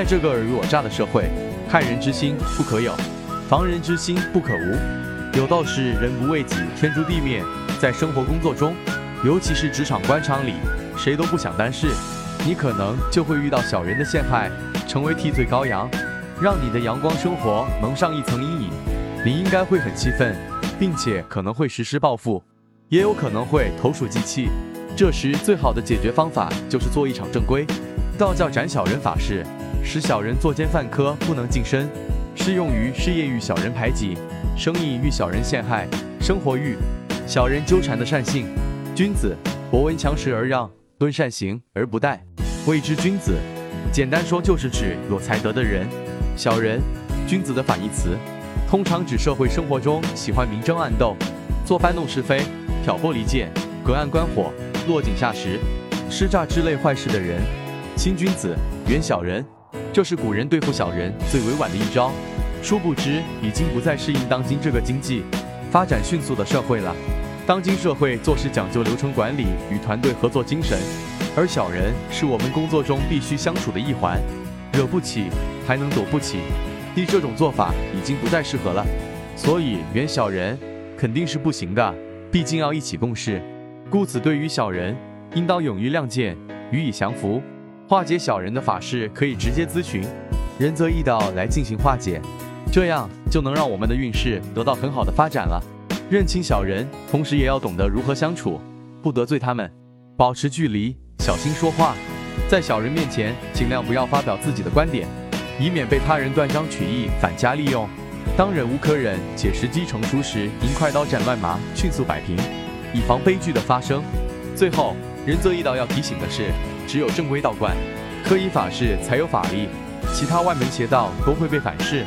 在这个尔虞我诈的社会，害人之心不可有，防人之心不可无。有道是人不为己，天诛地灭。在生活工作中，尤其是职场官场里，谁都不想担事，你可能就会遇到小人的陷害，成为替罪羔羊，让你的阳光生活蒙上一层阴影。你应该会很气愤，并且可能会实施报复，也有可能会投鼠忌器。这时最好的解决方法就是做一场正规道教斩小人法事。使小人作奸犯科，不能近身，适用于事业遇小人排挤、生意遇小人陷害、生活遇小人纠缠的善性。君子，博闻强识而让，敦善行而不怠，谓之君子。简单说就是指有才德的人。小人，君子的反义词，通常指社会生活中喜欢明争暗斗、做翻弄是非、挑拨离间、隔岸观火、落井下石、施诈之类坏事的人。亲君子，远小人。这是古人对付小人最委婉的一招，殊不知已经不再适应当今这个经济发展迅速的社会了。当今社会做事讲究流程管理与团队合作精神，而小人是我们工作中必须相处的一环，惹不起还能躲不起，第这种做法已经不再适合了。所以远小人肯定是不行的，毕竟要一起共事。故此，对于小人，应当勇于亮剑，予以降服。化解小人的法事可以直接咨询仁泽易道来进行化解，这样就能让我们的运势得到很好的发展了。认清小人，同时也要懂得如何相处，不得罪他们，保持距离，小心说话。在小人面前，尽量不要发表自己的观点，以免被他人断章取义、反加利用。当忍无可忍且时机成熟时，应快刀斩乱麻，迅速摆平，以防悲剧的发生。最后，仁泽易道要提醒的是。只有正规道观，科以法事才有法力，其他外门邪道都会被反噬。